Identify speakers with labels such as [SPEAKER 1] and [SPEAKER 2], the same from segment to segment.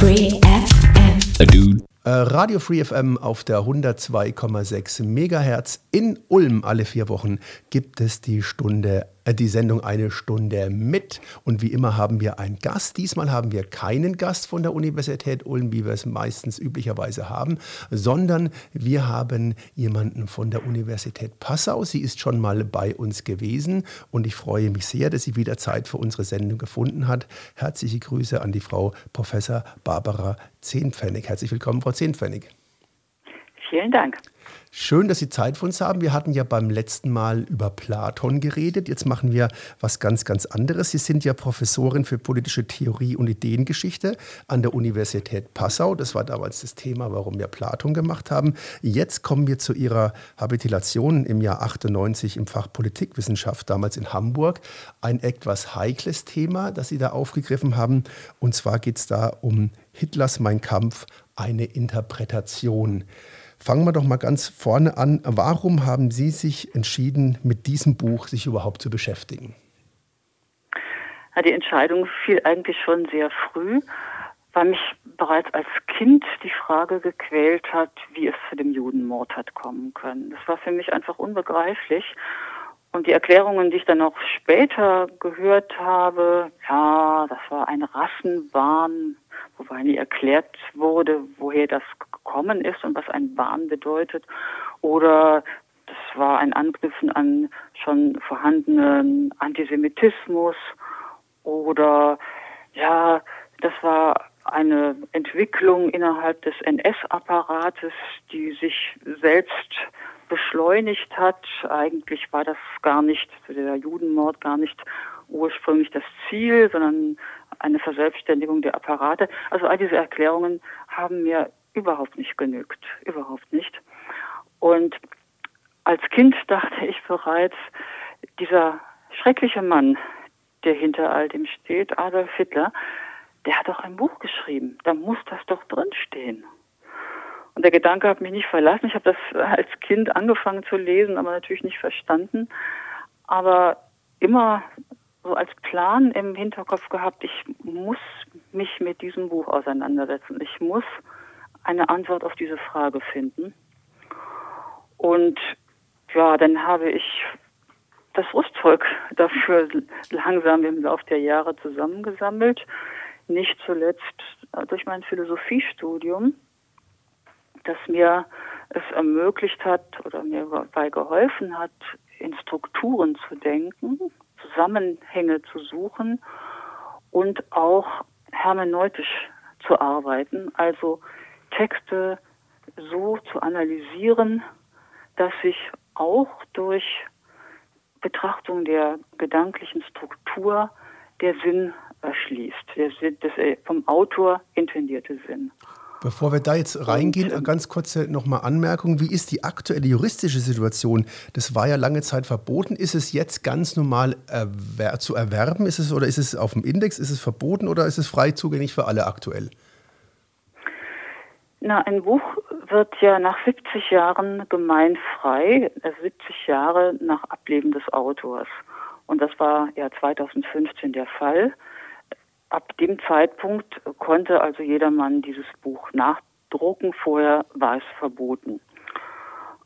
[SPEAKER 1] Free FM.
[SPEAKER 2] Äh, Radio Free FM auf der 102,6 Megahertz in Ulm alle vier Wochen gibt es die Stunde, die Sendung eine Stunde mit. Und wie immer haben wir einen Gast. Diesmal haben wir keinen Gast von der Universität Ulm, wie wir es meistens üblicherweise haben, sondern wir haben jemanden von der Universität Passau. Sie ist schon mal bei uns gewesen und ich freue mich sehr, dass sie wieder Zeit für unsere Sendung gefunden hat. Herzliche Grüße an die Frau Professor Barbara Zehnpfennig. Herzlich willkommen, Frau Zehnpfennig.
[SPEAKER 3] Vielen Dank.
[SPEAKER 2] Schön, dass Sie Zeit für uns haben. Wir hatten ja beim letzten Mal über Platon geredet. Jetzt machen wir was ganz, ganz anderes. Sie sind ja Professorin für politische Theorie und Ideengeschichte an der Universität Passau. Das war damals das Thema, warum wir Platon gemacht haben. Jetzt kommen wir zu Ihrer Habilitation im Jahr 98 im Fach Politikwissenschaft, damals in Hamburg. Ein etwas heikles Thema, das Sie da aufgegriffen haben. Und zwar geht es da um Hitlers Mein Kampf, eine Interpretation. Fangen wir doch mal ganz vorne an. Warum haben Sie sich entschieden, mit diesem Buch sich überhaupt zu beschäftigen?
[SPEAKER 3] Die Entscheidung fiel eigentlich schon sehr früh, weil mich bereits als Kind die Frage gequält hat, wie es zu dem Judenmord hat kommen können. Das war für mich einfach unbegreiflich. Und die Erklärungen, die ich dann auch später gehört habe, ja, das war ein Rassenwahn, wobei nie erklärt wurde, woher das gekommen ist und was ein Wahn bedeutet. Oder das war ein Angriff an schon vorhandenen Antisemitismus. Oder ja, das war eine Entwicklung innerhalb des NS-Apparates, die sich selbst beschleunigt hat. Eigentlich war das gar nicht, der Judenmord gar nicht ursprünglich das Ziel, sondern eine Verselbstständigung der Apparate. Also all diese Erklärungen haben mir überhaupt nicht genügt, überhaupt nicht. Und als Kind dachte ich bereits, dieser schreckliche Mann, der hinter all dem steht, Adolf Hitler, der hat doch ein Buch geschrieben, da muss das doch drinstehen. Und der Gedanke hat mich nicht verlassen. Ich habe das als Kind angefangen zu lesen, aber natürlich nicht verstanden. Aber immer so als Plan im Hinterkopf gehabt, ich muss mich mit diesem Buch auseinandersetzen. Ich muss eine Antwort auf diese Frage finden. Und ja, dann habe ich das Rüstzeug dafür langsam im Laufe der Jahre zusammengesammelt. Nicht zuletzt durch mein Philosophiestudium das mir es ermöglicht hat oder mir dabei geholfen hat, in Strukturen zu denken, Zusammenhänge zu suchen und auch hermeneutisch zu arbeiten, also Texte so zu analysieren, dass sich auch durch Betrachtung der gedanklichen Struktur der Sinn erschließt, der Sinn, das äh, vom Autor intendierte Sinn.
[SPEAKER 2] Bevor wir da jetzt reingehen, eine ganz kurze nochmal Anmerkung. Wie ist die aktuelle juristische Situation? Das war ja lange Zeit verboten. Ist es jetzt ganz normal erwer zu erwerben? Ist es oder ist es auf dem Index? Ist es verboten oder ist es frei zugänglich für alle aktuell?
[SPEAKER 3] Na, ein Buch wird ja nach 70 Jahren gemeinfrei, also 70 Jahre nach Ableben des Autors. Und das war ja 2015 der Fall. Ab dem Zeitpunkt konnte also jedermann dieses Buch nachdrucken. Vorher war es verboten.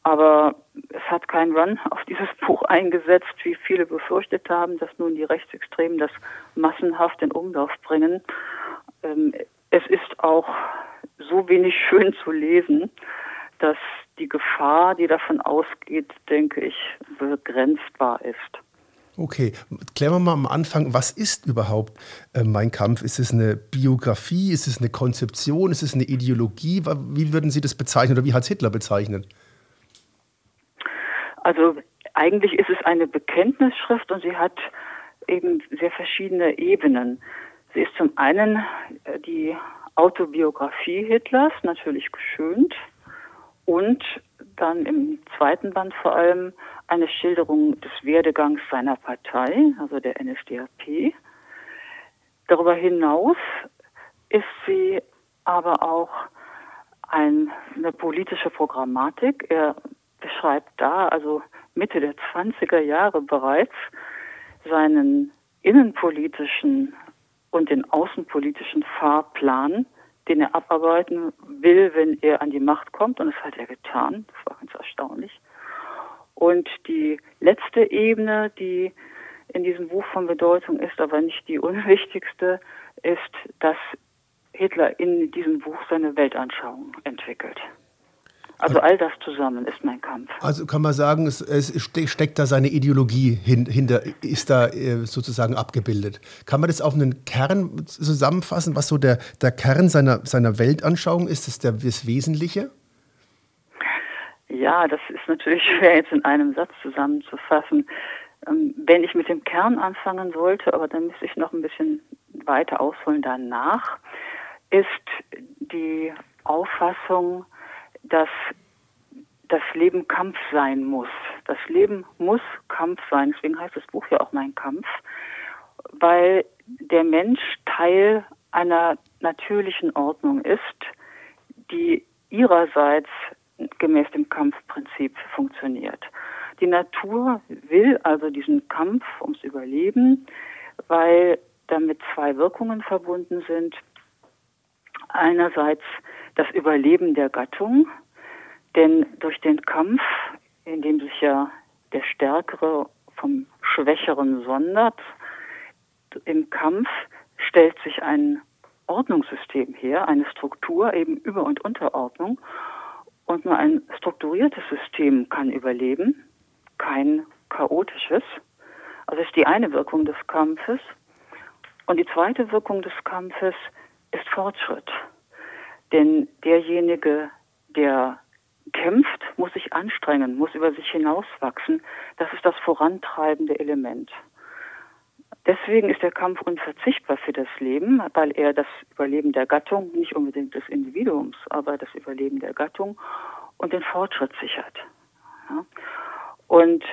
[SPEAKER 3] Aber es hat kein Run auf dieses Buch eingesetzt, wie viele befürchtet haben, dass nun die Rechtsextremen das massenhaft in Umlauf bringen. Ähm, es ist auch so wenig schön zu lesen, dass die Gefahr, die davon ausgeht, denke ich, begrenzbar ist.
[SPEAKER 2] Okay, klären wir mal am Anfang, was ist überhaupt äh, Mein Kampf? Ist es eine Biografie? Ist es eine Konzeption? Ist es eine Ideologie? Wie würden Sie das bezeichnen oder wie hat es Hitler bezeichnet?
[SPEAKER 3] Also eigentlich ist es eine Bekenntnisschrift und sie hat eben sehr verschiedene Ebenen. Sie ist zum einen äh, die Autobiografie Hitlers, natürlich geschönt, und dann im zweiten Band vor allem eine Schilderung des Werdegangs seiner Partei, also der NSDAP. Darüber hinaus ist sie aber auch ein, eine politische Programmatik. Er beschreibt da, also Mitte der 20er Jahre bereits, seinen innenpolitischen und den außenpolitischen Fahrplan den er abarbeiten will, wenn er an die Macht kommt. Und das hat er getan. Das war ganz erstaunlich. Und die letzte Ebene, die in diesem Buch von Bedeutung ist, aber nicht die unwichtigste, ist, dass Hitler in diesem Buch seine Weltanschauung entwickelt. Also all das zusammen ist mein Kampf.
[SPEAKER 2] Also kann man sagen, es, es steckt da seine Ideologie hin, hinter, ist da äh, sozusagen abgebildet. Kann man das auf einen Kern zusammenfassen, was so der, der Kern seiner, seiner Weltanschauung ist? Ist das das Wesentliche?
[SPEAKER 3] Ja, das ist natürlich schwer jetzt in einem Satz zusammenzufassen. Ähm, wenn ich mit dem Kern anfangen sollte, aber dann müsste ich noch ein bisschen weiter ausholen danach, ist die Auffassung, dass das Leben Kampf sein muss. Das Leben muss Kampf sein. Deswegen heißt das Buch ja auch Mein Kampf, weil der Mensch Teil einer natürlichen Ordnung ist, die ihrerseits gemäß dem Kampfprinzip funktioniert. Die Natur will also diesen Kampf ums Überleben, weil damit zwei Wirkungen verbunden sind. Einerseits das Überleben der Gattung, denn durch den Kampf, in dem sich ja der Stärkere vom Schwächeren sondert, im Kampf stellt sich ein Ordnungssystem her, eine Struktur, eben Über- und Unterordnung. Und nur ein strukturiertes System kann überleben, kein chaotisches. Also ist die eine Wirkung des Kampfes. Und die zweite Wirkung des Kampfes ist Fortschritt. Denn derjenige, der kämpft, muss sich anstrengen, muss über sich hinauswachsen. Das ist das vorantreibende Element. Deswegen ist der Kampf unverzichtbar für das Leben, weil er das Überleben der Gattung, nicht unbedingt des Individuums, aber das Überleben der Gattung und den Fortschritt sichert. Ja. Und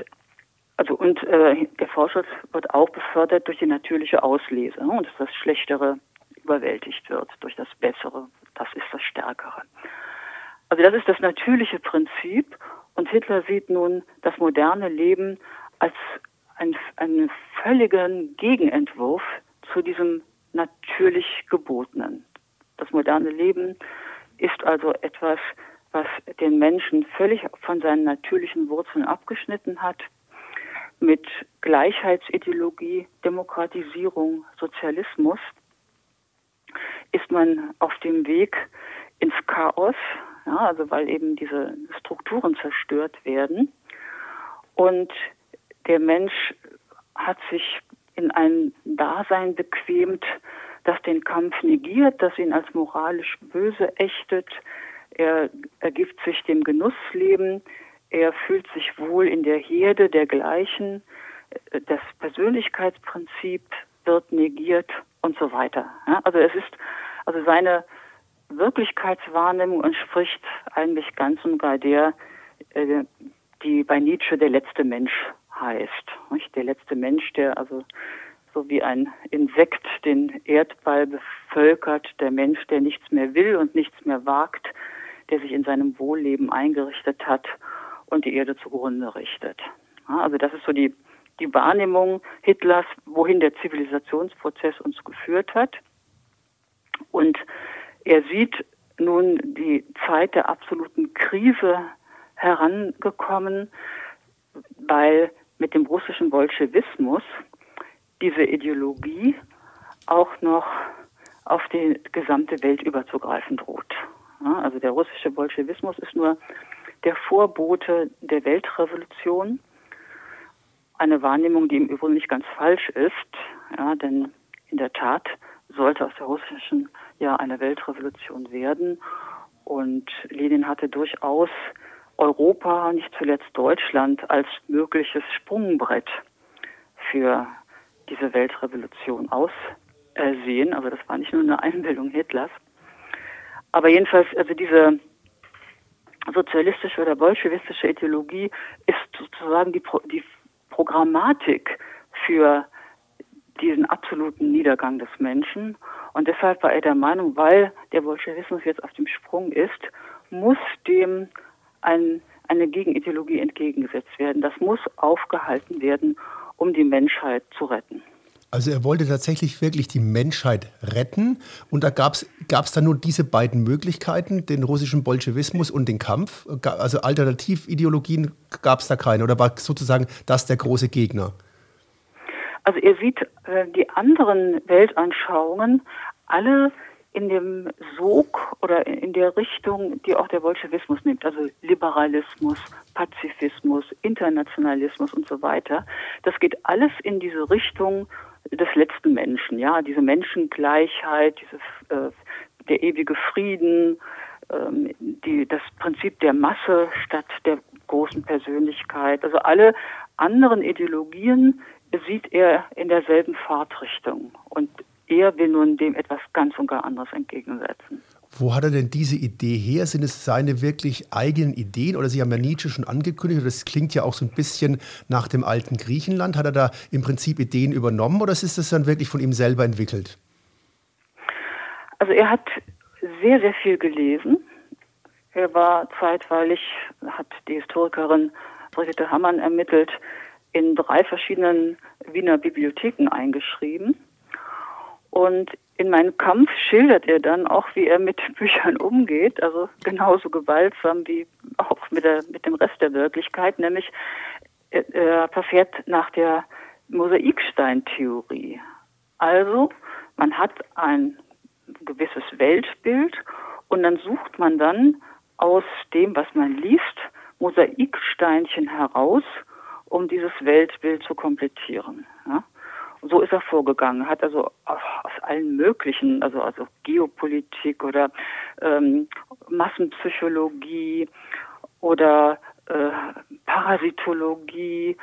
[SPEAKER 3] also und äh, der Fortschritt wird auch befördert durch die natürliche Auslese ne, und dass das Schlechtere überwältigt wird durch das Bessere. Das ist das Stärkere. Also das ist das natürliche Prinzip und Hitler sieht nun das moderne Leben als völligen Gegenentwurf zu diesem natürlich Gebotenen. Das moderne Leben ist also etwas, was den Menschen völlig von seinen natürlichen Wurzeln abgeschnitten hat, mit Gleichheitsideologie, Demokratisierung, Sozialismus, ist man auf dem Weg ins Chaos, ja, also weil eben diese Strukturen zerstört werden. Und der Mensch hat sich in ein Dasein bequemt, das den Kampf negiert, das ihn als moralisch böse ächtet. Er ergibt sich dem Genussleben. Er fühlt sich wohl in der Herde der Gleichen. Das Persönlichkeitsprinzip wird negiert und so weiter. Also es ist, also seine Wirklichkeitswahrnehmung entspricht eigentlich ganz und gar der, äh, die bei Nietzsche der letzte Mensch heißt. Der letzte Mensch, der also so wie ein Insekt den Erdball bevölkert, der Mensch, der nichts mehr will und nichts mehr wagt, der sich in seinem Wohlleben eingerichtet hat und die Erde zugrunde richtet. Also das ist so die, die Wahrnehmung Hitlers, wohin der Zivilisationsprozess uns geführt hat. Und er sieht nun die Zeit der absoluten Krise herangekommen, weil mit dem russischen Bolschewismus diese Ideologie auch noch auf die gesamte Welt überzugreifen droht. Also der russische Bolschewismus ist nur der Vorbote der Weltrevolution. Eine Wahrnehmung, die im Übrigen nicht ganz falsch ist, ja, denn in der Tat sollte aus der russischen ja eine Weltrevolution werden. Und Lenin hatte durchaus Europa, nicht zuletzt Deutschland, als mögliches Sprungbrett für diese Weltrevolution aussehen. Also das war nicht nur eine Einbildung Hitlers. Aber jedenfalls, also diese sozialistische oder bolschewistische Ideologie ist sozusagen die, die Programmatik für diesen absoluten Niedergang des Menschen. Und deshalb war er der Meinung, weil der Bolschewismus jetzt auf dem Sprung ist, muss dem ein, eine Gegenideologie entgegengesetzt werden. Das muss aufgehalten werden, um die Menschheit zu retten.
[SPEAKER 2] Also er wollte tatsächlich wirklich die Menschheit retten und da gab es dann nur diese beiden Möglichkeiten, den russischen Bolschewismus und den Kampf. Also Alternativideologien gab es da keine oder war sozusagen das der große Gegner?
[SPEAKER 3] Also er sieht äh, die anderen Weltanschauungen alle in dem Sog oder in der Richtung, die auch der Bolschewismus nimmt, also Liberalismus, Pazifismus, Internationalismus und so weiter. Das geht alles in diese Richtung des letzten Menschen, ja, diese Menschengleichheit, diese, äh, der ewige Frieden, ähm, die, das Prinzip der Masse statt der großen Persönlichkeit. Also alle anderen Ideologien sieht er in derselben Fahrtrichtung. Und er will nun dem etwas ganz und gar anderes entgegensetzen.
[SPEAKER 2] Wo hat er denn diese Idee her? Sind es seine wirklich eigenen Ideen? Oder Sie haben ja Nietzsche schon angekündigt, das klingt ja auch so ein bisschen nach dem alten Griechenland. Hat er da im Prinzip Ideen übernommen oder ist das dann wirklich von ihm selber entwickelt?
[SPEAKER 3] Also er hat sehr, sehr viel gelesen. Er war zeitweilig, hat die Historikerin Brigitte Hammann ermittelt, in drei verschiedenen Wiener Bibliotheken eingeschrieben. Und in meinem Kampf schildert er dann auch, wie er mit Büchern umgeht, also genauso gewaltsam wie auch mit, der, mit dem Rest der Wirklichkeit, nämlich er verfährt nach der Mosaiksteintheorie. Also man hat ein gewisses Weltbild und dann sucht man dann aus dem, was man liest, Mosaiksteinchen heraus, um dieses Weltbild zu komplettieren. Ja? So ist er vorgegangen, hat also aus allen möglichen, also also Geopolitik oder ähm, Massenpsychologie oder äh, Parasitologie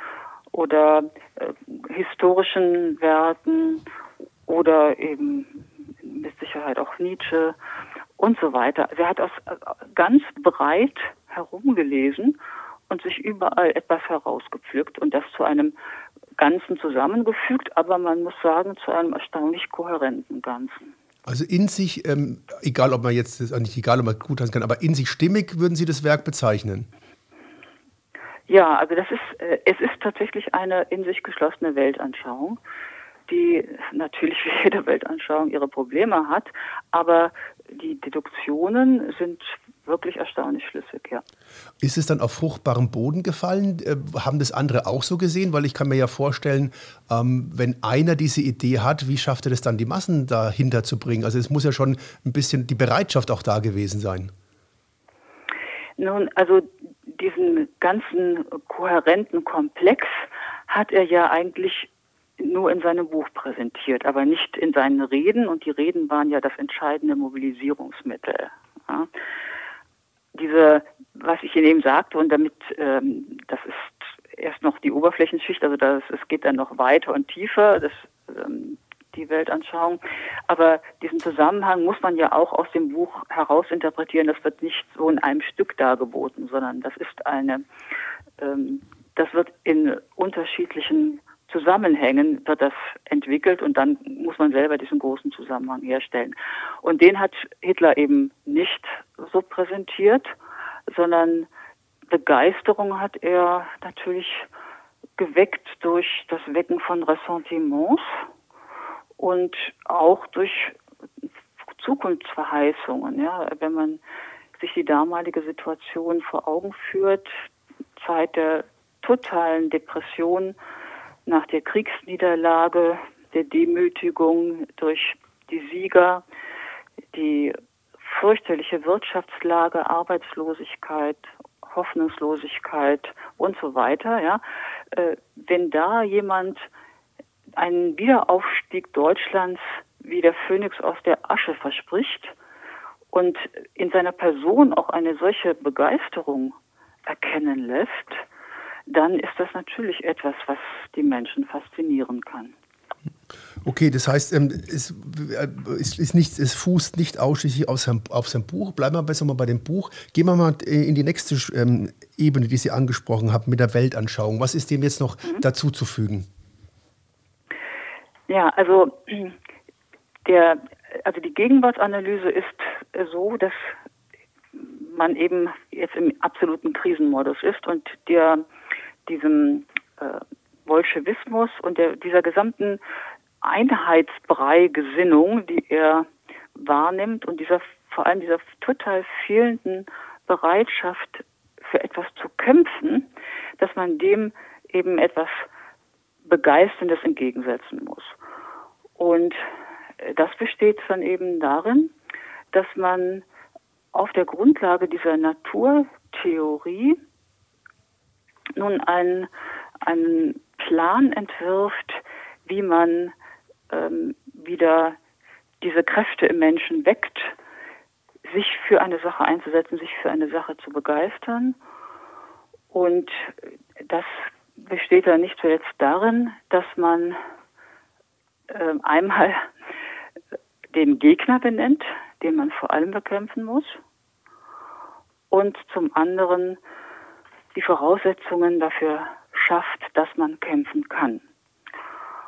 [SPEAKER 3] oder äh, historischen Werten oder eben mit Sicherheit auch Nietzsche und so weiter. Also er hat aus äh, ganz breit herumgelesen und sich überall etwas herausgepflückt und das zu einem Ganzen zusammengefügt, aber man muss sagen, zu einem erstaunlich kohärenten Ganzen.
[SPEAKER 2] Also in sich, ähm, egal ob man jetzt, nicht egal ob man gut kann, aber in sich stimmig würden Sie das Werk bezeichnen?
[SPEAKER 3] Ja, also das ist, äh, es ist tatsächlich eine in sich geschlossene Weltanschauung, die natürlich wie jede Weltanschauung ihre Probleme hat, aber die Deduktionen sind wirklich erstaunlich schlüssig, ja.
[SPEAKER 2] Ist es dann auf fruchtbarem Boden gefallen? Äh, haben das andere auch so gesehen? Weil ich kann mir ja vorstellen, ähm, wenn einer diese Idee hat, wie schafft er das dann, die Massen dahinter zu bringen? Also es muss ja schon ein bisschen die Bereitschaft auch da gewesen sein.
[SPEAKER 3] Nun, also diesen ganzen kohärenten Komplex hat er ja eigentlich nur in seinem Buch präsentiert, aber nicht in seinen Reden. Und die Reden waren ja das entscheidende Mobilisierungsmittel. Ja. Diese, was ich in ihm sagte, und damit, ähm, das ist erst noch die Oberflächenschicht, also das, es geht dann noch weiter und tiefer, das, ähm, die Weltanschauung. Aber diesen Zusammenhang muss man ja auch aus dem Buch herausinterpretieren. Das wird nicht so in einem Stück dargeboten, sondern das ist eine, ähm, das wird in unterschiedlichen Zusammenhängen wird das entwickelt und dann muss man selber diesen großen Zusammenhang herstellen. Und den hat Hitler eben nicht so präsentiert, sondern Begeisterung hat er natürlich geweckt durch das Wecken von Ressentiments und auch durch Zukunftsverheißungen. Ja, wenn man sich die damalige Situation vor Augen führt, Zeit der totalen Depression, nach der Kriegsniederlage, der Demütigung durch die Sieger, die fürchterliche Wirtschaftslage, Arbeitslosigkeit, Hoffnungslosigkeit und so weiter, ja, äh, wenn da jemand einen Wiederaufstieg Deutschlands wie der Phönix aus der Asche verspricht und in seiner Person auch eine solche Begeisterung erkennen lässt, dann ist das natürlich etwas, was die Menschen faszinieren kann.
[SPEAKER 2] Okay, das heißt, ähm, es, äh, es, ist nicht, es fußt nicht ausschließlich auf seinem, auf seinem Buch. Bleiben wir besser mal bei dem Buch. Gehen wir mal äh, in die nächste ähm, Ebene, die Sie angesprochen haben, mit der Weltanschauung. Was ist dem jetzt noch mhm. dazu zu fügen?
[SPEAKER 3] Ja, also, der, also die Gegenwartsanalyse ist so, dass man eben jetzt im absoluten Krisenmodus ist und der diesem äh, Bolschewismus und der, dieser gesamten Einheitsbrei-Gesinnung, die er wahrnimmt und dieser vor allem dieser total fehlenden Bereitschaft für etwas zu kämpfen, dass man dem eben etwas Begeisterndes entgegensetzen muss. Und das besteht dann eben darin, dass man auf der Grundlage dieser Naturtheorie nun einen, einen Plan entwirft, wie man ähm, wieder diese Kräfte im Menschen weckt, sich für eine Sache einzusetzen, sich für eine Sache zu begeistern. Und das besteht dann nicht zuletzt darin, dass man äh, einmal den Gegner benennt, den man vor allem bekämpfen muss, und zum anderen die Voraussetzungen dafür schafft, dass man kämpfen kann.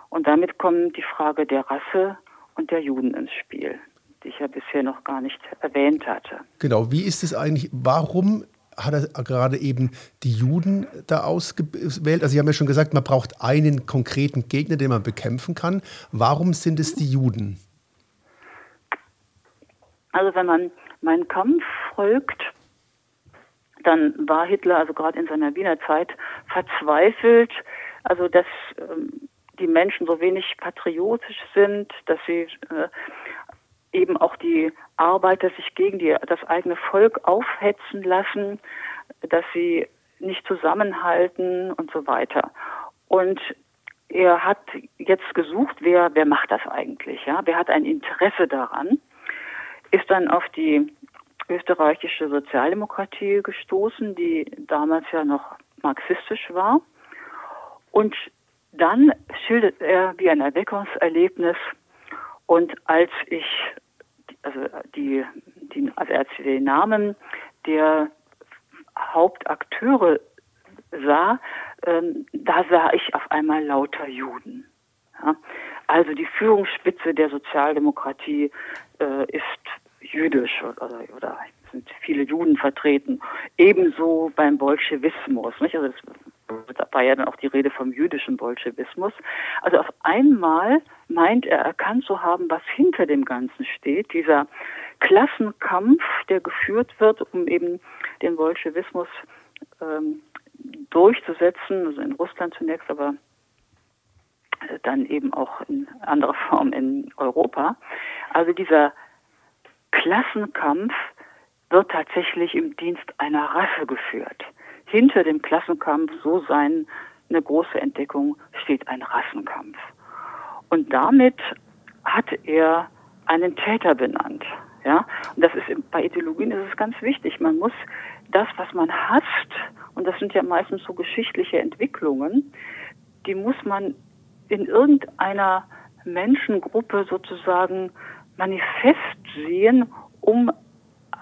[SPEAKER 3] Und damit kommt die Frage der Rasse und der Juden ins Spiel, die ich ja bisher noch gar nicht erwähnt hatte.
[SPEAKER 2] Genau, wie ist es eigentlich, warum hat er gerade eben die Juden da ausgewählt? Also Sie haben ja schon gesagt, man braucht einen konkreten Gegner, den man bekämpfen kann. Warum sind es die Juden?
[SPEAKER 3] Also wenn man meinen Kampf folgt, dann war Hitler, also gerade in seiner Wiener Zeit, verzweifelt, also dass ähm, die Menschen so wenig patriotisch sind, dass sie äh, eben auch die Arbeiter sich gegen die, das eigene Volk aufhetzen lassen, dass sie nicht zusammenhalten und so weiter. Und er hat jetzt gesucht, wer, wer macht das eigentlich? Ja? Wer hat ein Interesse daran? Ist dann auf die österreichische Sozialdemokratie gestoßen, die damals ja noch marxistisch war. Und dann schildert er wie ein Erweckungserlebnis. Und als ich, also die, die also als ich den Namen der Hauptakteure sah, ähm, da sah ich auf einmal lauter Juden. Ja? Also die Führungsspitze der Sozialdemokratie äh, ist jüdisch oder, oder sind viele Juden vertreten. Ebenso beim Bolschewismus. Nicht? Also da war ja dann auch die Rede vom jüdischen Bolschewismus. Also auf einmal meint er erkannt zu haben, was hinter dem Ganzen steht. Dieser Klassenkampf, der geführt wird, um eben den Bolschewismus ähm, durchzusetzen, also in Russland zunächst, aber äh, dann eben auch in anderer Form in Europa. Also dieser Klassenkampf wird tatsächlich im Dienst einer Rasse geführt. Hinter dem Klassenkampf, so sein eine große Entdeckung, steht ein Rassenkampf. Und damit hat er einen Täter benannt. Ja, und das ist bei Ideologien ist es ganz wichtig. Man muss das, was man hasst, und das sind ja meistens so geschichtliche Entwicklungen, die muss man in irgendeiner Menschengruppe sozusagen manifest sehen, um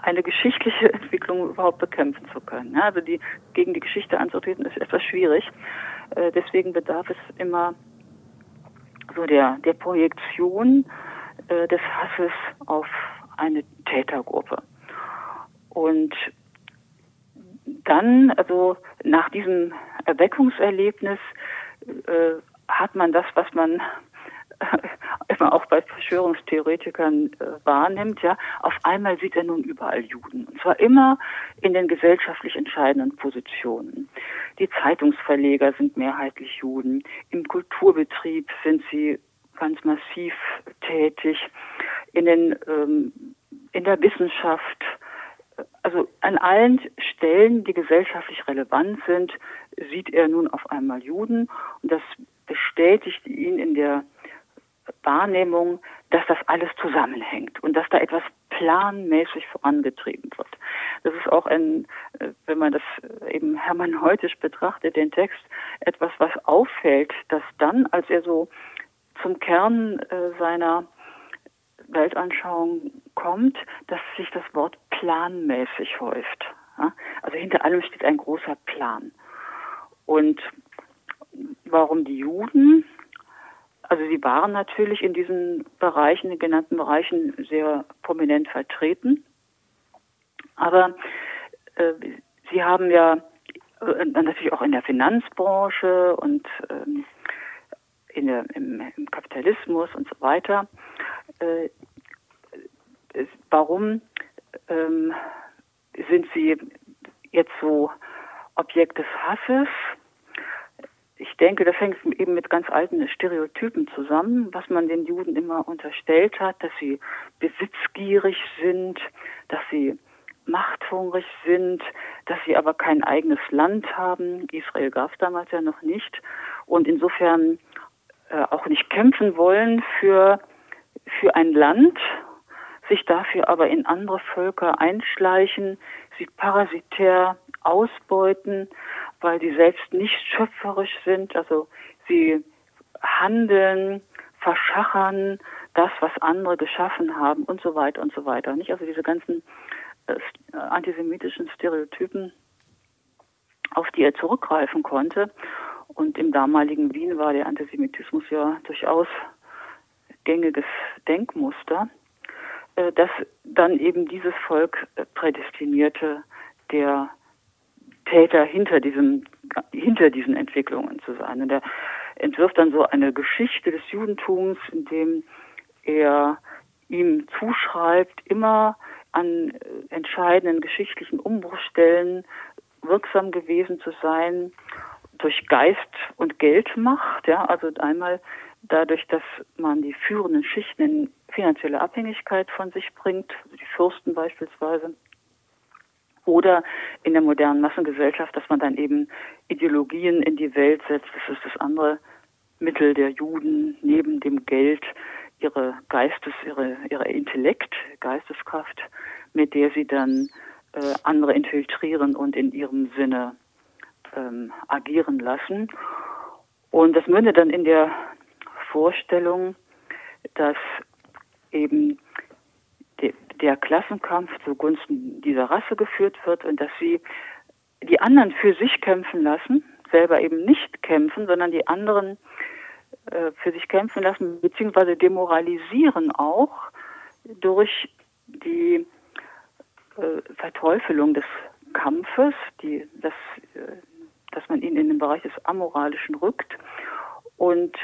[SPEAKER 3] eine geschichtliche Entwicklung überhaupt bekämpfen zu können. Ja, also die, gegen die Geschichte anzutreten ist etwas schwierig. Äh, deswegen bedarf es immer so der, der Projektion äh, des Hasses auf eine Tätergruppe. Und dann, also nach diesem Erweckungserlebnis, äh, hat man das, was man immer auch bei Verschwörungstheoretikern äh, wahrnimmt, ja, auf einmal sieht er nun überall Juden. Und zwar immer in den gesellschaftlich entscheidenden Positionen. Die Zeitungsverleger sind mehrheitlich Juden. Im Kulturbetrieb sind sie ganz massiv tätig. In den, ähm, in der Wissenschaft, also an allen Stellen, die gesellschaftlich relevant sind, sieht er nun auf einmal Juden und das bestätigt ihn in der Wahrnehmung, dass das alles zusammenhängt und dass da etwas planmäßig vorangetrieben wird. Das ist auch ein, äh, wenn man das eben hermeneutisch betrachtet, den Text, etwas, was auffällt, dass dann, als er so zum Kern äh, seiner Weltanschauung kommt, dass sich das Wort planmäßig häuft. Also hinter allem steht ein großer Plan. Und warum die Juden? Also sie waren natürlich in diesen Bereichen, den genannten Bereichen, sehr prominent vertreten. Aber äh, sie haben ja äh, natürlich auch in der Finanzbranche und ähm, in der, im, im Kapitalismus und so weiter. Äh, warum ähm, sind sie jetzt so Objekt des Hasses? Ich denke, das hängt eben mit ganz alten Stereotypen zusammen, was man den Juden immer unterstellt hat, dass sie besitzgierig sind, dass sie machthungrig sind, dass sie aber kein eigenes Land haben. Israel gab es damals ja noch nicht und insofern äh, auch nicht kämpfen wollen für, für ein Land, sich dafür aber in andere Völker einschleichen, sie parasitär ausbeuten, weil sie selbst nicht schöpferisch sind. Also sie handeln, verschachern das, was andere geschaffen haben und so weiter und so weiter. Nicht also diese ganzen äh, antisemitischen Stereotypen, auf die er zurückgreifen konnte. Und im damaligen Wien war der Antisemitismus ja durchaus gängiges Denkmuster, äh, das dann eben dieses Volk äh, prädestinierte, der Täter hinter diesem, hinter diesen Entwicklungen zu sein. Und er entwirft dann so eine Geschichte des Judentums, in dem er ihm zuschreibt, immer an äh, entscheidenden geschichtlichen Umbruchstellen wirksam gewesen zu sein durch Geist und Geldmacht, ja, also einmal dadurch, dass man die führenden Schichten in finanzielle Abhängigkeit von sich bringt, die Fürsten beispielsweise, oder in der modernen Massengesellschaft, dass man dann eben Ideologien in die Welt setzt. Das ist das andere Mittel der Juden neben dem Geld, ihre Geistes, ihre, ihre Intellekt, Geisteskraft, mit der sie dann äh, andere infiltrieren und in ihrem Sinne ähm, agieren lassen. Und das mündet dann in der Vorstellung, dass eben der Klassenkampf zugunsten dieser Rasse geführt wird und dass sie die anderen für sich kämpfen lassen, selber eben nicht kämpfen, sondern die anderen äh, für sich kämpfen lassen, beziehungsweise demoralisieren auch durch die äh, Verteufelung des Kampfes, die, dass, äh, dass man ihn in den Bereich des Amoralischen rückt und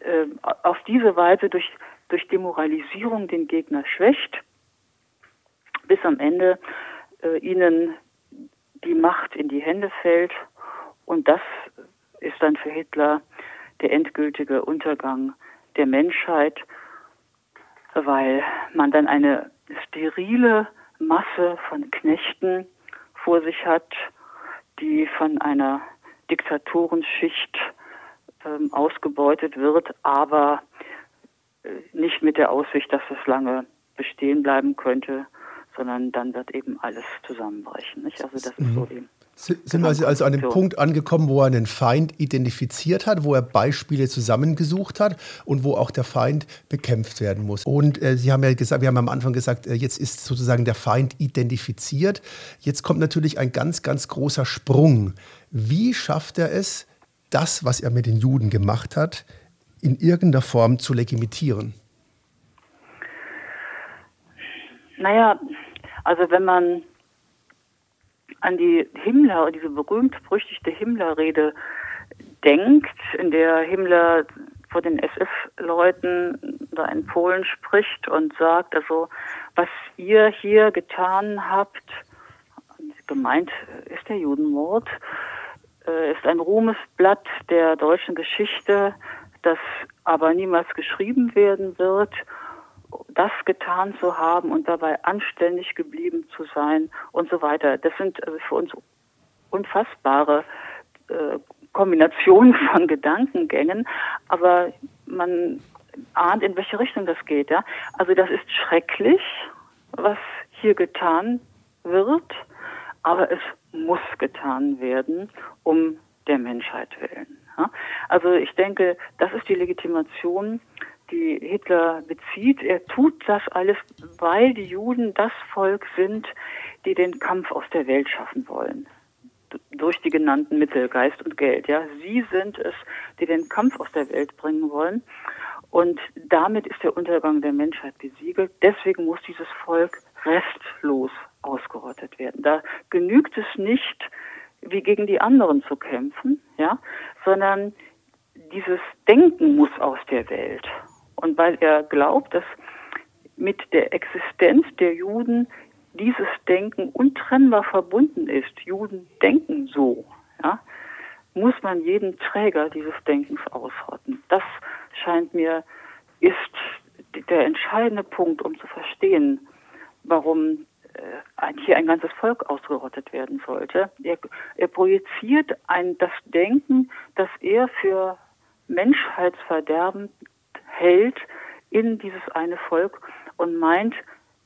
[SPEAKER 3] äh, auf diese Weise durch durch Demoralisierung den Gegner schwächt, bis am Ende äh, ihnen die Macht in die Hände fällt. Und das ist dann für Hitler der endgültige Untergang der Menschheit, weil man dann eine sterile Masse von Knechten vor sich hat, die von einer Diktatorenschicht ähm, ausgebeutet wird, aber nicht mit der Aussicht, dass es lange bestehen bleiben könnte, sondern dann wird eben alles zusammenbrechen. Nicht? Also das ist so mhm. die
[SPEAKER 2] sind wir also, also an dem Punkt angekommen, wo er einen Feind identifiziert hat, wo er Beispiele zusammengesucht hat und wo auch der Feind bekämpft werden muss. Und äh, Sie haben ja gesagt, wir haben am Anfang gesagt, äh, jetzt ist sozusagen der Feind identifiziert. Jetzt kommt natürlich ein ganz, ganz großer Sprung. Wie schafft er es, das, was er mit den Juden gemacht hat, in irgendeiner Form zu legitimieren?
[SPEAKER 3] Naja, also wenn man an die Himmler, diese berühmt-berüchtigte Himmler-Rede denkt, in der Himmler vor den SF-Leuten da in Polen spricht und sagt, also was ihr hier getan habt, gemeint ist der Judenmord, äh, ist ein Ruhmesblatt der deutschen Geschichte, das aber niemals geschrieben werden wird, das getan zu haben und dabei anständig geblieben zu sein und so weiter. Das sind also für uns unfassbare äh, Kombinationen von Gedankengängen, aber man ahnt, in welche Richtung das geht. Ja? Also das ist schrecklich, was hier getan wird, aber es muss getan werden, um der Menschheit willen. Also ich denke, das ist die Legitimation, die Hitler bezieht. Er tut das alles, weil die Juden das Volk sind, die den Kampf aus der Welt schaffen wollen. Durch die genannten Mittel, Geist und Geld. Ja, sie sind es, die den Kampf aus der Welt bringen wollen. Und damit ist der Untergang der Menschheit besiegelt. Deswegen muss dieses Volk restlos ausgerottet werden. Da genügt es nicht, wie gegen die anderen zu kämpfen, ja, sondern dieses Denken muss aus der Welt. Und weil er glaubt, dass mit der Existenz der Juden dieses Denken untrennbar verbunden ist, Juden denken so, ja, muss man jeden Träger dieses Denkens ausrotten. Das scheint mir ist der entscheidende Punkt, um zu verstehen, warum hier ein ganzes Volk ausgerottet werden sollte. Er, er projiziert ein, das Denken, das er für Menschheitsverderben hält, in dieses eine Volk und meint,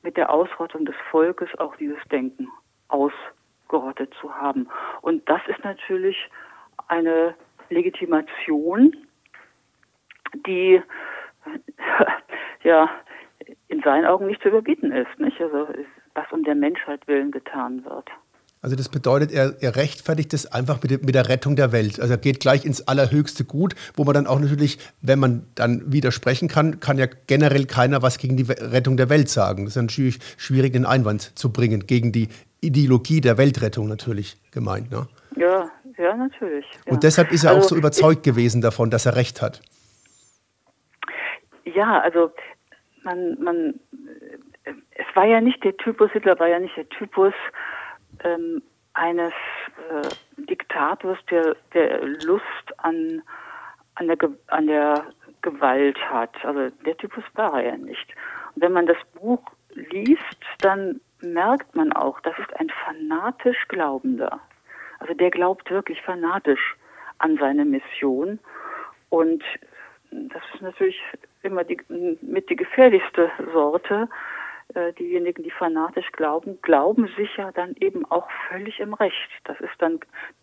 [SPEAKER 3] mit der Ausrottung des Volkes auch dieses Denken ausgerottet zu haben. Und das ist natürlich eine Legitimation, die ja in seinen Augen nicht zu überbieten ist, nicht? Also was um der Menschheit willen getan wird.
[SPEAKER 2] Also das bedeutet, er, er rechtfertigt es einfach mit, mit, der Rettung der Welt. Also er geht gleich ins allerhöchste Gut, wo man dann auch natürlich, wenn man dann widersprechen kann, kann ja generell keiner was gegen die Rettung der Welt sagen. Das ist natürlich schwierig, den Einwand zu bringen, gegen die Ideologie der Weltrettung natürlich gemeint. Ne?
[SPEAKER 3] Ja, ja, natürlich. Ja.
[SPEAKER 2] Und deshalb ist er also, auch so überzeugt ich, gewesen davon, dass er recht hat.
[SPEAKER 3] Ja, also man, man, es war ja nicht der Typus, Hitler war ja nicht der Typus ähm, eines äh, Diktators, der, der Lust an, an, der, an der Gewalt hat. Also der Typus war er ja nicht. Und wenn man das Buch liest, dann merkt man auch, das ist ein fanatisch Glaubender. Also der glaubt wirklich fanatisch an seine Mission. Und das ist natürlich immer die, mit die gefährlichste Sorte. Äh, diejenigen, die fanatisch glauben, glauben sich ja dann eben auch völlig im Recht. Das ist dann,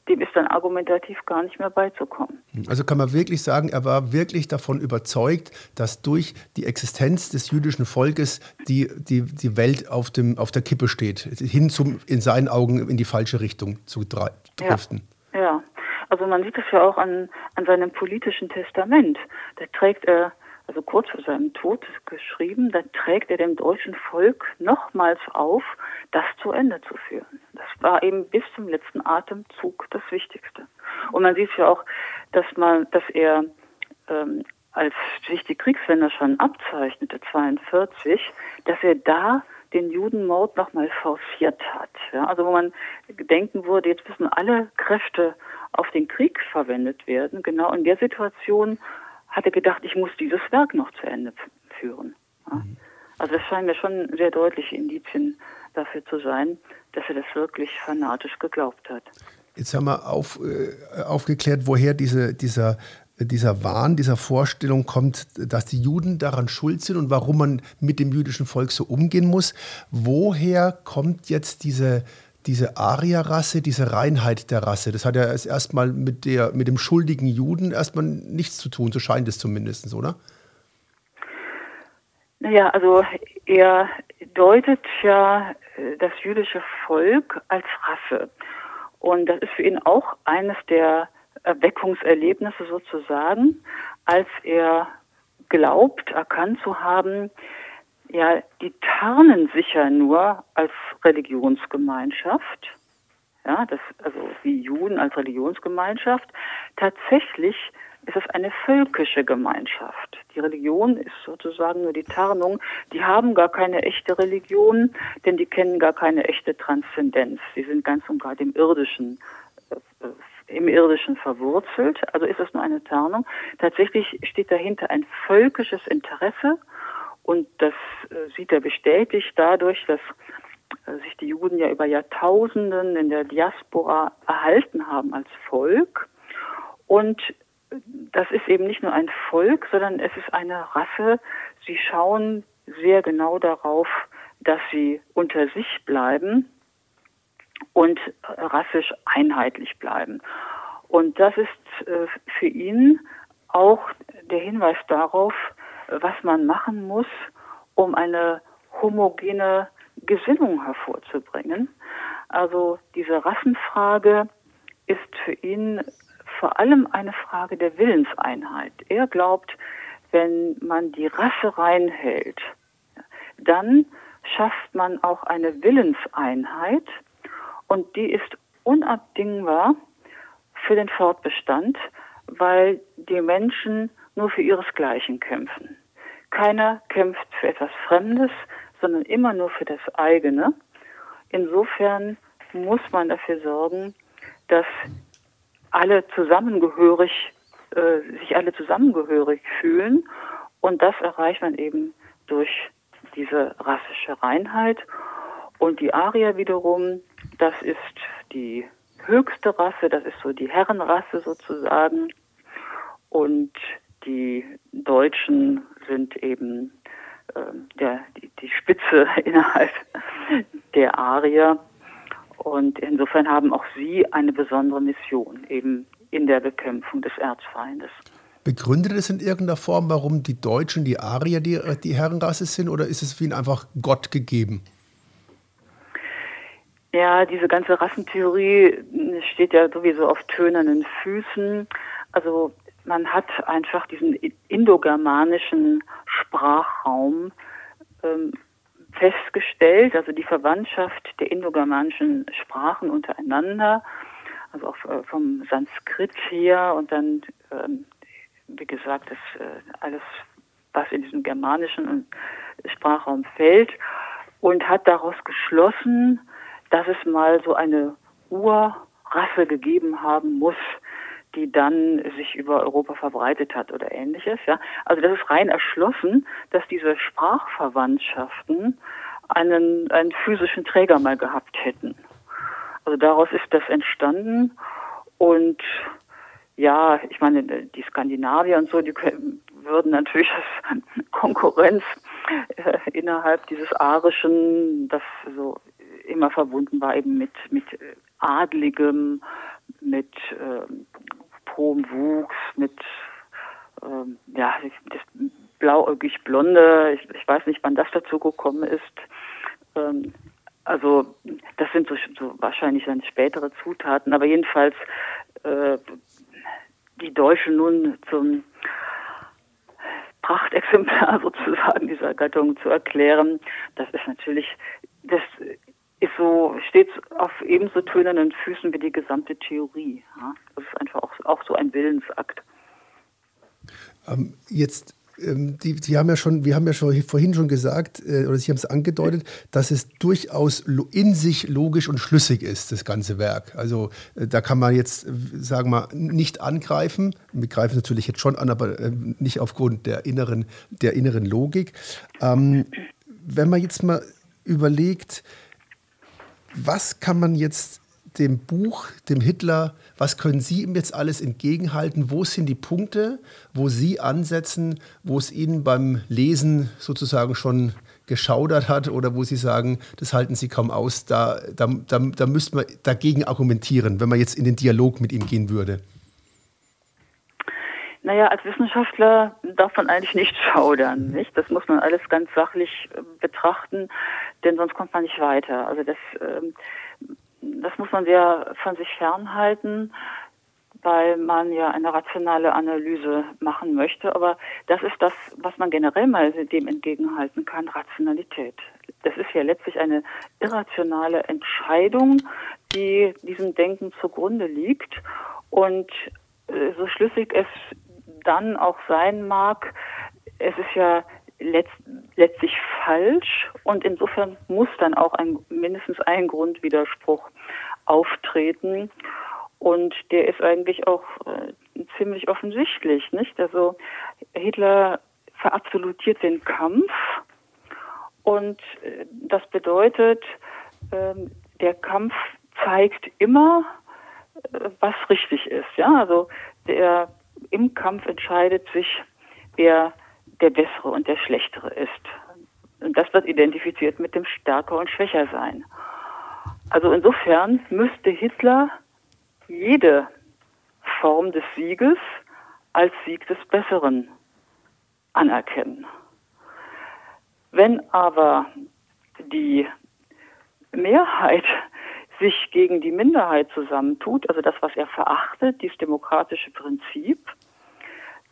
[SPEAKER 3] dem ist dann argumentativ gar nicht mehr beizukommen.
[SPEAKER 2] Also kann man wirklich sagen, er war wirklich davon überzeugt, dass durch die Existenz des jüdischen Volkes die, die, die Welt auf, dem, auf der Kippe steht, hin zum, in seinen Augen in die falsche Richtung zu driften.
[SPEAKER 3] Ja, ja. also man sieht es ja auch an, an seinem politischen Testament. Da trägt er also kurz vor seinem Tod geschrieben, da trägt er dem deutschen Volk nochmals auf, das zu Ende zu führen. Das war eben bis zum letzten Atemzug das Wichtigste. Und man sieht ja auch, dass man, dass er ähm, als sich die Kriegswende schon abzeichnete, 42, dass er da den Judenmord nochmal forciert hat. Ja, also wo man denken würde, jetzt müssen alle Kräfte auf den Krieg verwendet werden. Genau in der Situation hatte gedacht, ich muss dieses Werk noch zu Ende führen. Ja. Mhm. Also das scheinen mir schon sehr deutliche Indizien dafür zu sein, dass er das wirklich fanatisch geglaubt hat.
[SPEAKER 2] Jetzt haben wir auf, äh, aufgeklärt, woher diese, dieser, dieser Wahn, dieser Vorstellung kommt, dass die Juden daran schuld sind und warum man mit dem jüdischen Volk so umgehen muss. Woher kommt jetzt diese, diese Arierrasse, diese Reinheit der Rasse, das hat ja erstmal mit, mit dem schuldigen Juden erstmal nichts zu tun, so scheint es zumindest, oder?
[SPEAKER 3] Naja, also er deutet ja äh, das jüdische Volk als Rasse. Und das ist für ihn auch eines der Erweckungserlebnisse sozusagen, als er glaubt, erkannt zu haben, ja, die tarnen sich ja nur als Religionsgemeinschaft. Ja, das, also wie Juden als Religionsgemeinschaft. Tatsächlich ist es eine völkische Gemeinschaft. Die Religion ist sozusagen nur die Tarnung. Die haben gar keine echte Religion, denn die kennen gar keine echte Transzendenz. Sie sind ganz und gar im Irdischen, äh, im Irdischen verwurzelt. Also ist es nur eine Tarnung. Tatsächlich steht dahinter ein völkisches Interesse und das äh, sieht er bestätigt dadurch, dass äh, sich die Juden ja über Jahrtausenden in der Diaspora erhalten haben als Volk. Und das ist eben nicht nur ein Volk, sondern es ist eine Rasse. Sie schauen sehr genau darauf, dass sie unter sich bleiben und rassisch einheitlich bleiben. Und das ist äh, für ihn auch der Hinweis darauf, was man machen muss, um eine homogene Gesinnung hervorzubringen. Also diese Rassenfrage ist für ihn vor allem eine Frage der Willenseinheit. Er glaubt, wenn man die Rasse reinhält, dann schafft man auch eine Willenseinheit und die ist unabdingbar für den Fortbestand, weil die Menschen nur für ihresgleichen kämpfen. Keiner kämpft für etwas Fremdes, sondern immer nur für das eigene. Insofern muss man dafür sorgen, dass alle zusammengehörig, äh, sich alle zusammengehörig fühlen. Und das erreicht man eben durch diese rassische Reinheit. Und die Arier wiederum, das ist die höchste Rasse, das ist so die Herrenrasse sozusagen. Und die Deutschen sind eben äh, der, die, die Spitze innerhalb der Arier. Und insofern haben auch sie eine besondere Mission, eben in der Bekämpfung des Erzfeindes.
[SPEAKER 2] Begründet es in irgendeiner Form, warum die Deutschen, die Arier, die, die Herrenrasse sind, oder ist es für ihn einfach Gott gegeben?
[SPEAKER 3] Ja, diese ganze Rassentheorie steht ja sowieso auf tönernen Füßen. Also man hat einfach diesen indogermanischen Sprachraum ähm, festgestellt, also die Verwandtschaft der indogermanischen Sprachen untereinander, also auch äh, vom Sanskrit her und dann, ähm, wie gesagt, das äh, alles, was in diesem germanischen Sprachraum fällt und hat daraus geschlossen, dass es mal so eine Urrasse gegeben haben muss, die dann sich über Europa verbreitet hat oder ähnliches. Ja. Also das ist rein erschlossen, dass diese Sprachverwandtschaften einen, einen physischen Träger mal gehabt hätten. Also daraus ist das entstanden und ja, ich meine, die Skandinavier und so, die würden natürlich als Konkurrenz äh, innerhalb dieses Arischen, das so immer verbunden war eben mit, mit Adligem, mit äh, hohem Wuchs, mit ähm, ja, das blauäugig Blonde, ich, ich, weiß nicht, wann das dazu gekommen ist. Ähm, also das sind so, so, wahrscheinlich dann spätere Zutaten, aber jedenfalls äh, die Deutschen nun zum Prachtexemplar sozusagen dieser Gattung zu erklären, das ist natürlich, das ist so, steht auf ebenso tönernen Füßen wie die gesamte Theorie. Ja? Das ist einfach auch, auch so ein Willensakt.
[SPEAKER 2] Ähm, jetzt ähm, die, die, haben ja schon, wir haben ja schon vorhin schon gesagt, äh, oder Sie haben es angedeutet, dass es durchaus in sich logisch und schlüssig ist, das ganze Werk. Also äh, da kann man jetzt, äh, sagen wir mal, nicht angreifen. Wir greifen natürlich jetzt schon an, aber nicht aufgrund der inneren, der inneren Logik. Ähm, wenn man jetzt mal überlegt, was kann man jetzt dem Buch, dem Hitler, was können Sie ihm jetzt alles entgegenhalten? Wo sind die Punkte, wo Sie ansetzen, wo es Ihnen beim Lesen sozusagen schon geschaudert hat oder wo Sie sagen, das halten Sie kaum aus, da, da, da, da müsste man dagegen argumentieren, wenn man jetzt in den Dialog mit ihm gehen würde?
[SPEAKER 3] Naja, als Wissenschaftler darf man eigentlich nicht schaudern, nicht? Das muss man alles ganz sachlich äh, betrachten, denn sonst kommt man nicht weiter. Also das, ähm, das muss man sehr von sich fernhalten, weil man ja eine rationale Analyse machen möchte. Aber das ist das, was man generell mal dem entgegenhalten kann, Rationalität. Das ist ja letztlich eine irrationale Entscheidung, die diesem Denken zugrunde liegt. Und äh, so schlüssig es dann auch sein mag, es ist ja letzt, letztlich falsch und insofern muss dann auch ein, mindestens ein Grundwiderspruch auftreten. Und der ist eigentlich auch äh, ziemlich offensichtlich, nicht? Also Hitler verabsolutiert den Kampf und äh, das bedeutet, äh, der Kampf zeigt immer, äh, was richtig ist. Ja, also der im Kampf entscheidet sich, wer der Bessere und der Schlechtere ist. Und das wird identifiziert mit dem Stärker und Schwächer sein. Also insofern müsste Hitler jede Form des Sieges als Sieg des Besseren anerkennen. Wenn aber die Mehrheit sich gegen die Minderheit zusammentut, also das, was er verachtet, dieses demokratische Prinzip,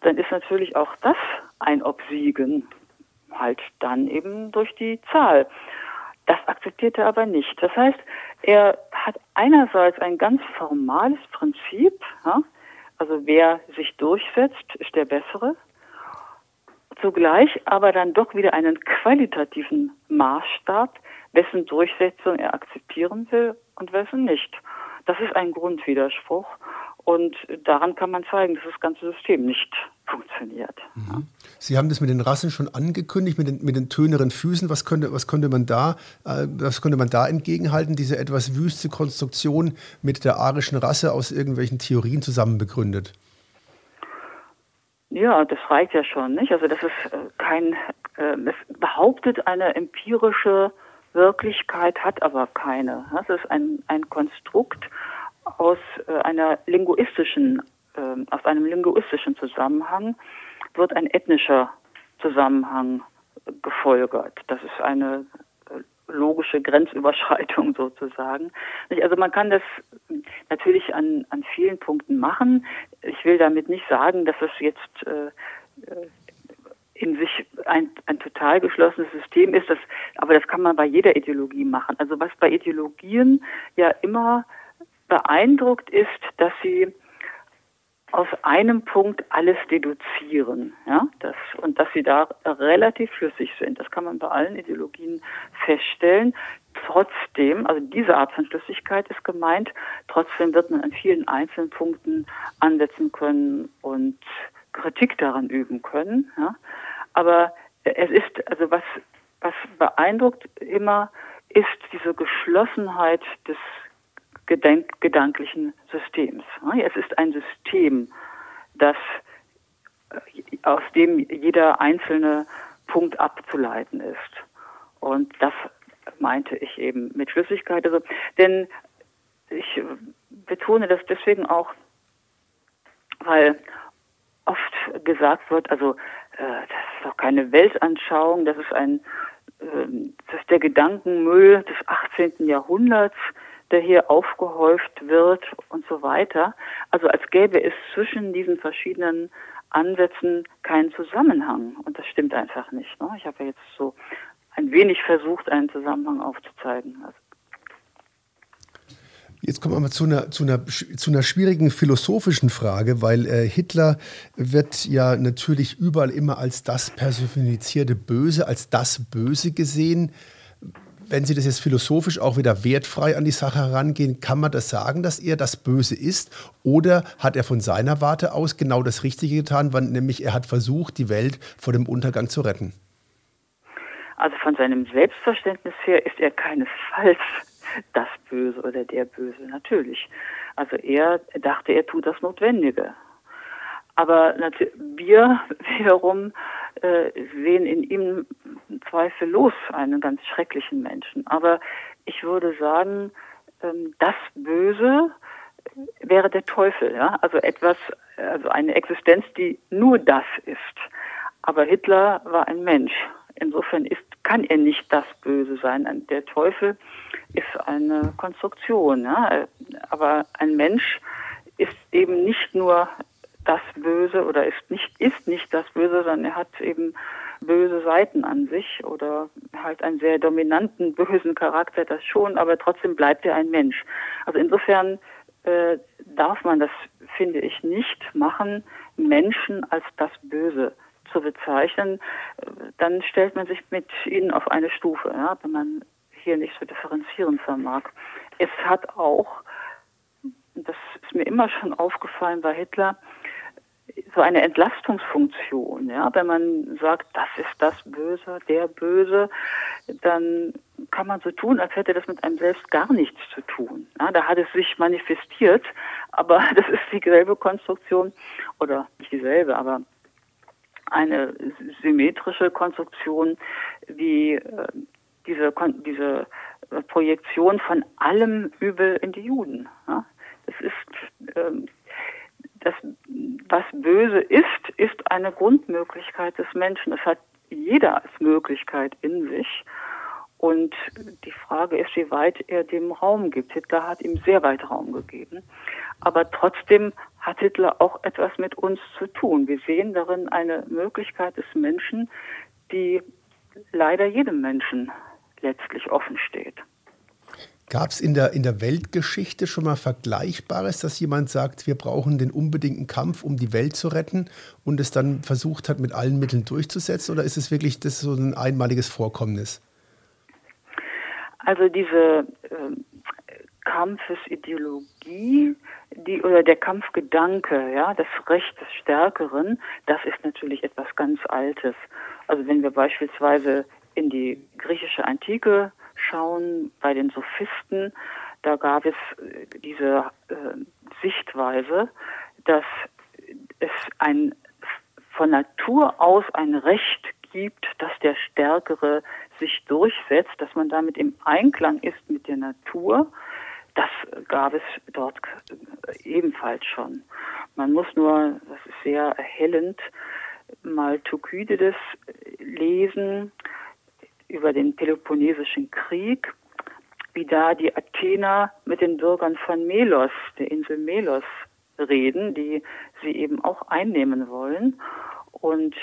[SPEAKER 3] dann ist natürlich auch das ein Obsiegen, halt dann eben durch die Zahl. Das akzeptiert er aber nicht. Das heißt, er hat einerseits ein ganz formales Prinzip, ja, also wer sich durchsetzt, ist der Bessere. zugleich aber dann doch wieder einen qualitativen Maßstab, wessen Durchsetzung er akzeptieren will und wessen nicht. Das ist ein Grundwiderspruch. Und daran kann man zeigen, dass das ganze System nicht funktioniert.
[SPEAKER 2] Mhm. Sie haben das mit den Rassen schon angekündigt, mit den, mit den töneren Füßen. Was könnte, was, könnte man da, äh, was könnte man da entgegenhalten, diese etwas wüste Konstruktion mit der arischen Rasse aus irgendwelchen Theorien zusammen begründet?
[SPEAKER 3] Ja, das reicht ja schon, nicht? Also das ist äh, kein, äh, es behauptet eine empirische Wirklichkeit, hat aber keine. Das ist ein, ein Konstrukt aus äh, einer linguistischen, äh, aus einem linguistischen Zusammenhang wird ein ethnischer Zusammenhang gefolgert. Das ist eine äh, logische Grenzüberschreitung sozusagen. Also man kann das natürlich an, an vielen Punkten machen. Ich will damit nicht sagen, dass es jetzt äh, äh in sich ein, ein total geschlossenes System ist, das, aber das kann man bei jeder Ideologie machen. Also was bei Ideologien ja immer beeindruckt ist, dass sie aus einem Punkt alles deduzieren, ja, das, und dass sie da relativ flüssig sind. Das kann man bei allen Ideologien feststellen. Trotzdem, also diese Art von Flüssigkeit ist gemeint, trotzdem wird man an vielen einzelnen Punkten ansetzen können und Kritik daran üben können. Ja. Aber es ist, also was, was beeindruckt immer, ist diese Geschlossenheit des gedenk gedanklichen Systems. Es ist ein System, das äh, aus dem jeder einzelne Punkt abzuleiten ist. Und das meinte ich eben mit Flüssigkeit. Also, denn ich betone das deswegen auch, weil oft gesagt wird, also äh, das ist doch keine Weltanschauung, das ist ein, äh, das ist der Gedankenmüll des 18. Jahrhunderts der hier aufgehäuft wird und so weiter. Also als gäbe es zwischen diesen verschiedenen Ansätzen keinen Zusammenhang. Und das stimmt einfach nicht. Ne? Ich habe ja jetzt so ein wenig versucht, einen Zusammenhang aufzuzeigen. Also
[SPEAKER 2] Jetzt kommen wir mal zu einer, zu einer, zu einer schwierigen philosophischen Frage, weil äh, Hitler wird ja natürlich überall immer als das personifizierte Böse, als das Böse gesehen wenn Sie das jetzt philosophisch auch wieder wertfrei an die Sache herangehen, kann man das sagen, dass er das Böse ist? Oder hat er von seiner Warte aus genau das Richtige getan, wann, nämlich er hat versucht, die Welt vor dem Untergang zu retten?
[SPEAKER 3] Also von seinem Selbstverständnis her ist er keinesfalls das Böse oder der Böse, natürlich. Also er dachte, er tut das Notwendige. Aber wir wiederum äh, sehen in ihm zweifellos einen ganz schrecklichen Menschen. Aber ich würde sagen, ähm, das Böse wäre der Teufel, ja, also etwas, also eine Existenz, die nur das ist. Aber Hitler war ein Mensch. Insofern ist, kann er nicht das Böse sein. Der Teufel ist eine Konstruktion, ja. Aber ein Mensch ist eben nicht nur das Böse oder ist nicht, ist nicht das Böse, sondern er hat eben böse Seiten an sich oder halt einen sehr dominanten bösen Charakter, das schon, aber trotzdem bleibt er ein Mensch. Also insofern äh, darf man das, finde ich, nicht machen, Menschen als das Böse zu bezeichnen. Dann stellt man sich mit ihnen auf eine Stufe, ja, wenn man hier nicht so differenzieren vermag. Es hat auch, das ist mir immer schon aufgefallen bei Hitler, so eine Entlastungsfunktion. Ja? Wenn man sagt, das ist das Böse, der Böse, dann kann man so tun, als hätte das mit einem selbst gar nichts zu tun. Ja? Da hat es sich manifestiert, aber das ist dieselbe Konstruktion, oder nicht dieselbe, aber eine symmetrische Konstruktion wie äh, diese, diese Projektion von allem Übel in die Juden. Das ist ähm, das, was böse ist, ist eine Grundmöglichkeit des Menschen. Das hat jeder als Möglichkeit in sich. Und die Frage ist, wie weit er dem Raum gibt. Hitler hat ihm sehr weit Raum gegeben. Aber trotzdem hat Hitler auch etwas mit uns zu tun. Wir sehen darin eine Möglichkeit des Menschen, die leider jedem Menschen letztlich offen steht.
[SPEAKER 2] Gab es in der, in der Weltgeschichte schon mal Vergleichbares, dass jemand sagt, wir brauchen den unbedingten Kampf, um die Welt zu retten und es dann versucht hat, mit allen Mitteln durchzusetzen? Oder ist es wirklich das so ein einmaliges Vorkommnis?
[SPEAKER 3] Also diese äh, Kampfesideologie, die oder der Kampfgedanke, ja, das Recht des Stärkeren, das ist natürlich etwas ganz Altes. Also wenn wir beispielsweise in die griechische Antike schauen, bei den Sophisten, da gab es äh, diese äh, Sichtweise, dass es ein von Natur aus ein Recht gibt, dass der Stärkere sich durchsetzt, dass man damit im Einklang ist mit der Natur. Das gab es dort ebenfalls schon. Man muss nur, das ist sehr erhellend, mal Thukydides lesen, über den Peloponnesischen Krieg, wie da die Athener mit den Bürgern von Melos, der Insel Melos, reden, die sie eben auch einnehmen wollen. Und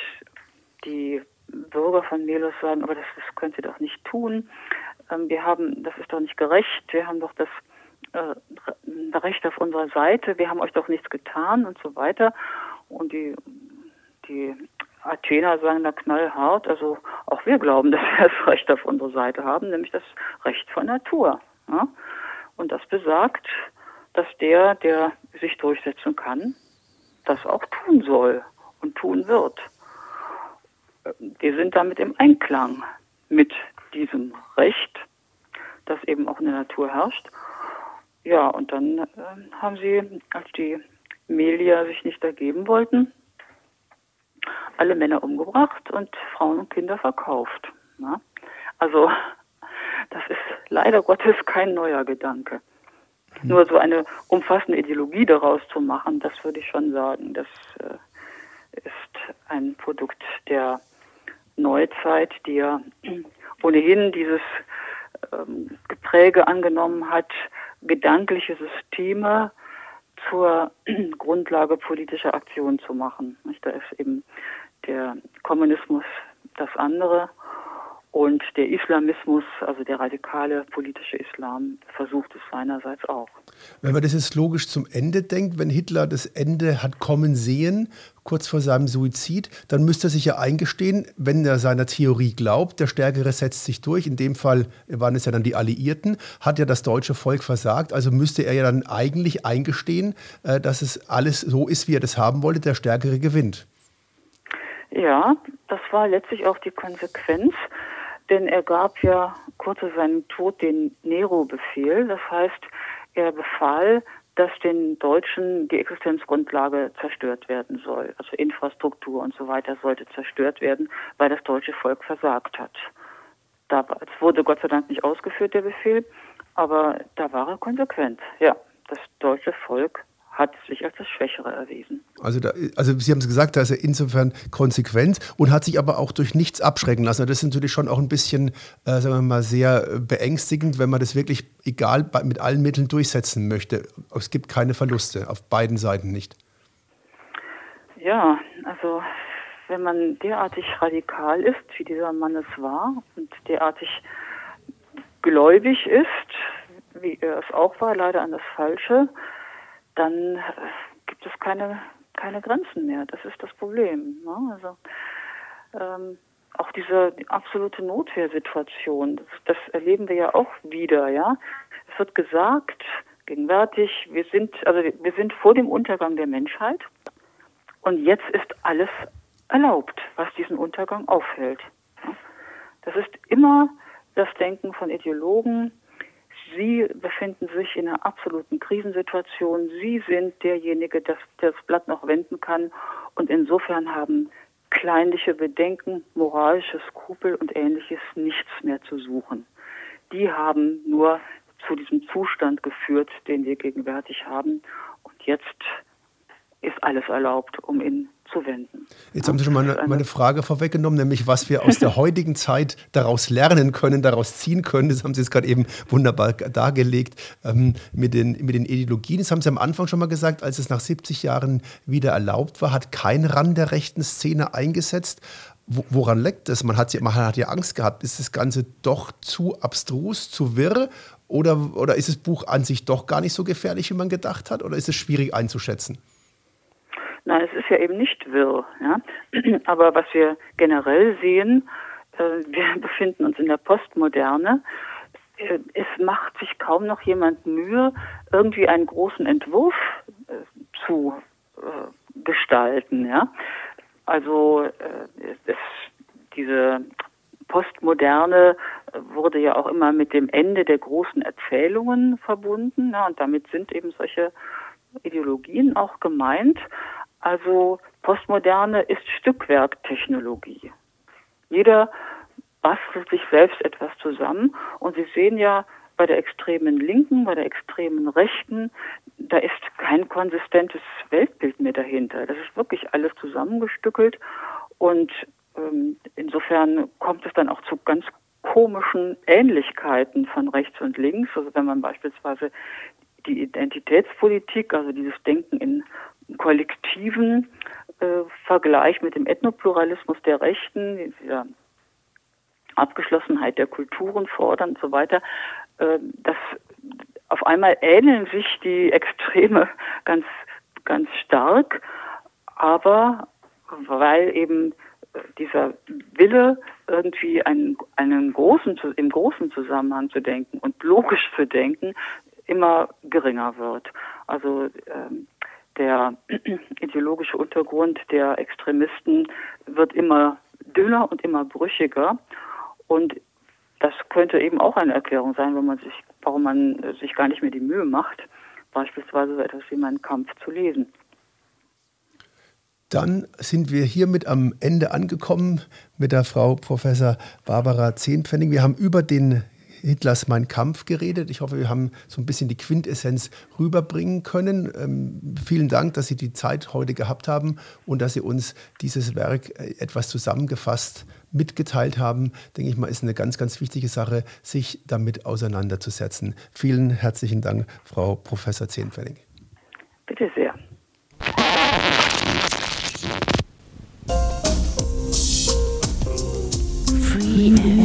[SPEAKER 3] die Bürger von Melos sagen, aber das, das könnt ihr doch nicht tun. Ähm, wir haben, das ist doch nicht gerecht. Wir haben doch das äh, Recht auf unserer Seite. Wir haben euch doch nichts getan und so weiter. Und die, die Athener sagen da knallhart, also auch wir glauben, dass wir das Recht auf unserer Seite haben, nämlich das Recht von Natur. Ja? Und das besagt, dass der, der sich durchsetzen kann, das auch tun soll und tun wird. Wir sind damit im Einklang mit diesem Recht, das eben auch in der Natur herrscht. Ja, und dann äh, haben sie, als die Melier sich nicht ergeben wollten, alle Männer umgebracht und Frauen und Kinder verkauft. Na? Also das ist leider Gottes kein neuer Gedanke. Mhm. Nur so eine umfassende Ideologie daraus zu machen, das würde ich schon sagen, das äh, ist ein Produkt der Neuzeit, die ja ohnehin dieses ähm, Gepräge angenommen hat, gedankliche Systeme zur Grundlage politischer Aktion zu machen. Da ist eben der Kommunismus das andere und der Islamismus, also der radikale politische Islam, versucht es seinerseits auch.
[SPEAKER 2] Wenn man das jetzt logisch zum Ende denkt, wenn Hitler das Ende hat kommen sehen, kurz vor seinem Suizid, dann müsste er sich ja eingestehen, wenn er seiner Theorie glaubt, der Stärkere setzt sich durch. In dem Fall waren es ja dann die Alliierten, hat ja das deutsche Volk versagt. Also müsste er ja dann eigentlich eingestehen, äh, dass es alles so ist, wie er das haben wollte, der Stärkere gewinnt.
[SPEAKER 3] Ja, das war letztlich auch die Konsequenz denn er gab ja kurz vor seinem Tod den Nero-Befehl. Das heißt, er befahl, dass den Deutschen die Existenzgrundlage zerstört werden soll. Also Infrastruktur und so weiter sollte zerstört werden, weil das deutsche Volk versagt hat. Es wurde Gott sei Dank nicht ausgeführt, der Befehl, aber da war er konsequent. Ja, das deutsche Volk hat sich als das Schwächere erwiesen.
[SPEAKER 2] Also, da, also Sie haben es gesagt, da ist er insofern konsequent und hat sich aber auch durch nichts abschrecken lassen. Das ist natürlich schon auch ein bisschen, äh, sagen wir mal, sehr beängstigend, wenn man das wirklich egal mit allen Mitteln durchsetzen möchte. Es gibt keine Verluste, auf beiden Seiten nicht.
[SPEAKER 3] Ja, also wenn man derartig radikal ist, wie dieser Mann es war, und derartig gläubig ist, wie er es auch war, leider an das Falsche, dann äh, gibt es keine, keine Grenzen mehr. Das ist das Problem. Ne? Also ähm, auch diese absolute Notwehrsituation, das, das erleben wir ja auch wieder, ja. Es wird gesagt, gegenwärtig, wir sind, also wir sind vor dem Untergang der Menschheit und jetzt ist alles erlaubt, was diesen Untergang aufhält. Das ist immer das Denken von Ideologen, Sie befinden sich in einer absoluten Krisensituation. Sie sind derjenige, der das Blatt noch wenden kann. Und insofern haben kleinliche Bedenken, moralische Skrupel und ähnliches nichts mehr zu suchen. Die haben nur zu diesem Zustand geführt, den wir gegenwärtig haben. Und jetzt ist alles erlaubt, um ihn zu wenden.
[SPEAKER 2] Jetzt haben Sie schon meine, meine Frage vorweggenommen, nämlich was wir aus der heutigen Zeit daraus lernen können, daraus ziehen können. Das haben Sie jetzt gerade eben wunderbar dargelegt ähm, mit, den, mit den Ideologien. Das haben Sie am Anfang schon mal gesagt, als es nach 70 Jahren wieder erlaubt war, hat kein Rand der rechten Szene eingesetzt. woran leckt das? Man hat, man hat ja Angst gehabt. Ist das Ganze doch zu abstrus, zu wirr? Oder, oder ist das Buch an sich doch gar nicht so gefährlich, wie man gedacht hat? Oder ist es schwierig einzuschätzen?
[SPEAKER 3] Nein, es ist ja eben nicht wirr. Ja? Aber was wir generell sehen, äh, wir befinden uns in der Postmoderne. Äh, es macht sich kaum noch jemand Mühe, irgendwie einen großen Entwurf äh, zu gestalten. Ja? Also es, diese Postmoderne wurde ja auch immer mit dem Ende der großen Erzählungen verbunden. Ja, und damit sind eben solche Ideologien auch gemeint. Also Postmoderne ist Stückwerktechnologie. Jeder bastelt sich selbst etwas zusammen und Sie sehen ja bei der extremen Linken, bei der extremen Rechten, da ist kein konsistentes Weltbild mehr dahinter. Das ist wirklich alles zusammengestückelt und ähm, insofern kommt es dann auch zu ganz komischen Ähnlichkeiten von rechts und links. Also wenn man beispielsweise die Identitätspolitik, also dieses Denken in kollektiven äh, Vergleich mit dem Ethnopluralismus der Rechten, dieser Abgeschlossenheit der Kulturen fordern und so weiter, äh, dass auf einmal ähneln sich die Extreme ganz, ganz stark, aber weil eben dieser Wille, irgendwie einen, einen großen, im großen Zusammenhang zu denken und logisch zu denken, immer geringer wird. Also ähm, der ideologische Untergrund der Extremisten wird immer dünner und immer brüchiger. Und das könnte eben auch eine Erklärung sein, wenn man sich, warum man sich gar nicht mehr die Mühe macht, beispielsweise so etwas wie meinen Kampf zu lesen.
[SPEAKER 2] Dann sind wir hiermit am Ende angekommen mit der Frau Professor Barbara Zehnpfennig. Wir haben über den Hitlers Mein Kampf geredet. Ich hoffe, wir haben so ein bisschen die Quintessenz rüberbringen können. Ähm, vielen Dank, dass Sie die Zeit heute gehabt haben und dass Sie uns dieses Werk äh, etwas zusammengefasst mitgeteilt haben. Denke ich mal, ist eine ganz, ganz wichtige Sache, sich damit auseinanderzusetzen. Vielen herzlichen Dank, Frau Professor Zehnpfennig.
[SPEAKER 3] Bitte sehr. Free